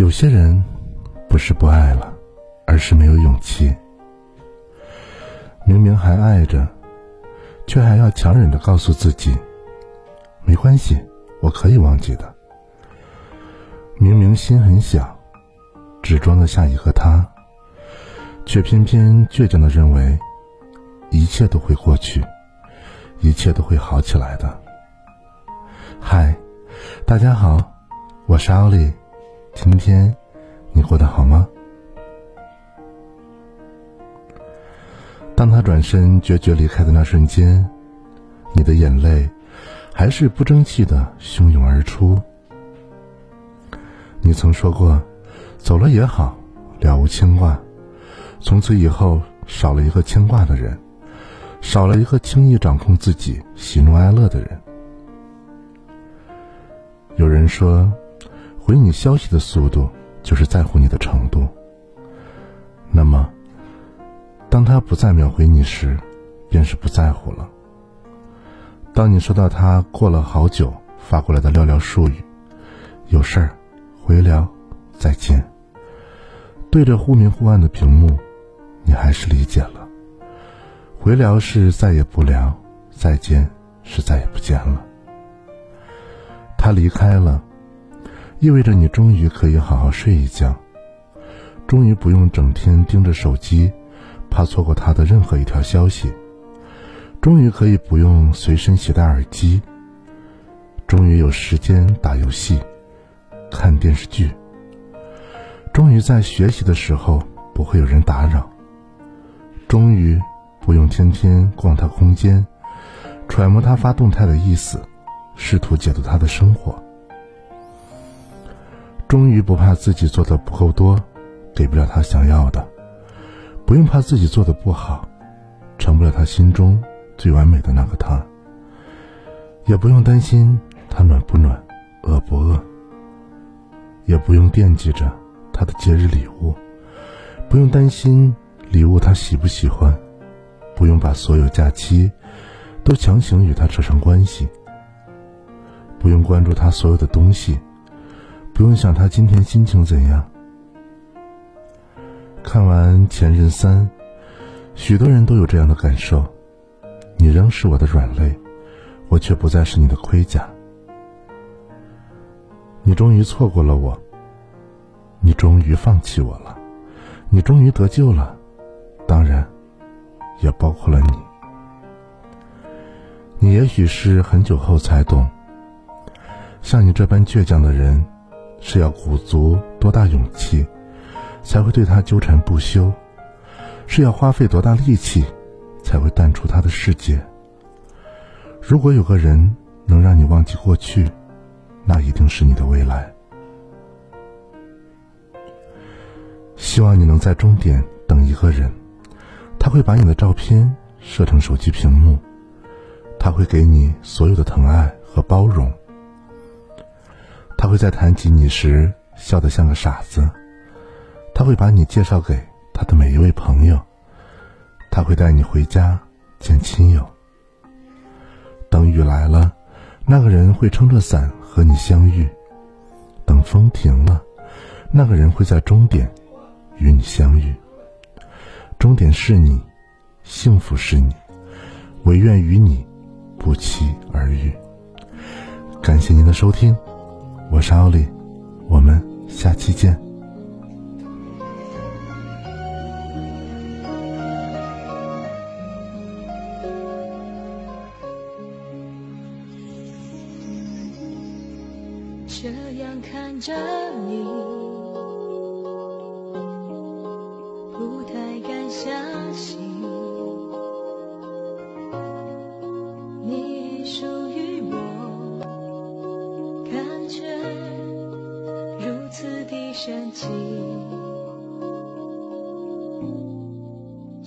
有些人不是不爱了，而是没有勇气。明明还爱着，却还要强忍着告诉自己：“没关系，我可以忘记的。”明明心很小，只装得下一个他，却偏偏倔强的认为一切都会过去，一切都会好起来的。嗨，大家好，我是奥利。今天，你过得好吗？当他转身决绝离开的那瞬间，你的眼泪还是不争气的汹涌而出。你曾说过，走了也好，了无牵挂。从此以后，少了一个牵挂的人，少了一个轻易掌控自己喜怒哀乐的人。有人说。回你消息的速度，就是在乎你的程度。那么，当他不再秒回你时，便是不在乎了。当你收到他过了好久发过来的寥寥数语，“有事儿，回聊，再见。”对着忽明忽暗的屏幕，你还是理解了。回聊是再也不聊，再见是再也不见了。他离开了。意味着你终于可以好好睡一觉，终于不用整天盯着手机，怕错过他的任何一条消息，终于可以不用随身携带耳机，终于有时间打游戏、看电视剧，终于在学习的时候不会有人打扰，终于不用天天逛他空间，揣摩他发动态的意思，试图解读他的生活。终于不怕自己做的不够多，给不了他想要的；不用怕自己做的不好，成不了他心中最完美的那个他；也不用担心他暖不暖、饿不饿；也不用惦记着他的节日礼物；不用担心礼物他喜不喜欢；不用把所有假期都强行与他扯上关系；不用关注他所有的东西。不用想他今天心情怎样。看完《前任三》，许多人都有这样的感受：你仍是我的软肋，我却不再是你的盔甲。你终于错过了我，你终于放弃我了，你终于得救了，当然，也包括了你。你也许是很久后才懂，像你这般倔强的人。是要鼓足多大勇气，才会对他纠缠不休？是要花费多大力气，才会淡出他的世界？如果有个人能让你忘记过去，那一定是你的未来。希望你能在终点等一个人，他会把你的照片设成手机屏幕，他会给你所有的疼爱和包容。他会在谈起你时笑得像个傻子，他会把你介绍给他的每一位朋友，他会带你回家见亲友。等雨来了，那个人会撑着伞和你相遇；等风停了，那个人会在终点与你相遇。终点是你，幸福是你，唯愿与你不期而遇。感谢您的收听。我是奥利，我们下期见。这样看着你，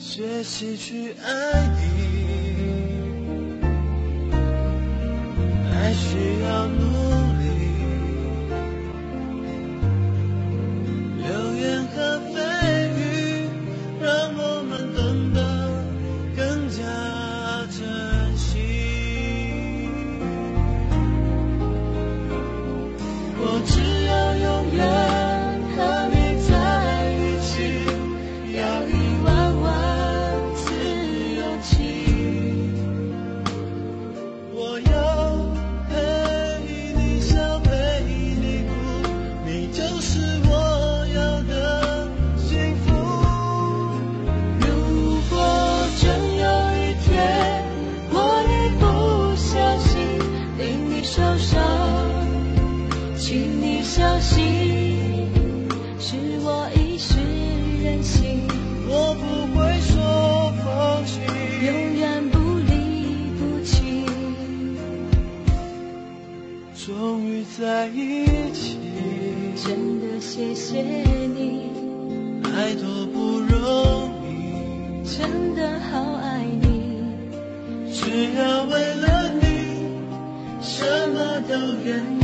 学习去爱你，爱需要努谢你。爱多不容易。真的好爱你。只要为了你什么都愿意。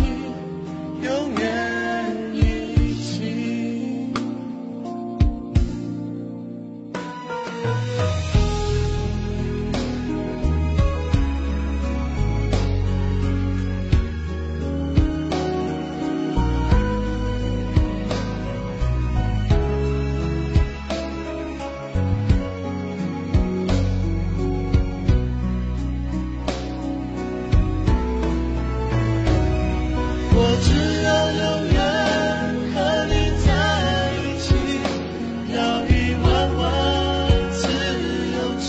只要永远和你在一起，要一万万次勇气，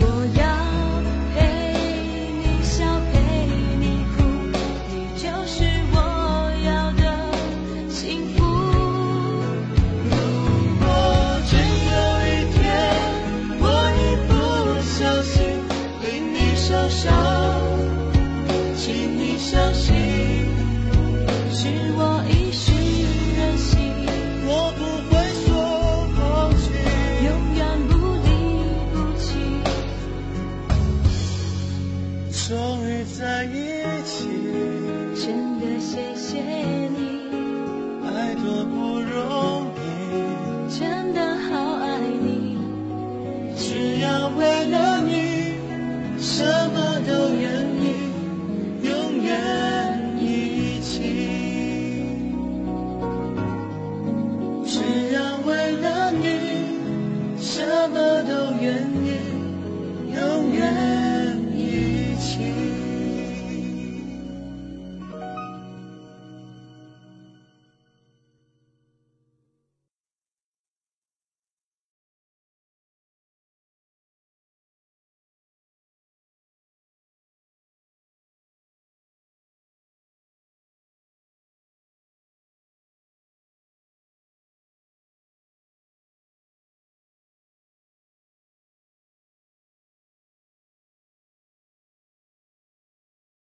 我要陪你笑，陪你哭，你就是我要的幸福。如果真有一天，我一不小心被你所伤。终于在一起，真的谢谢你，爱多不。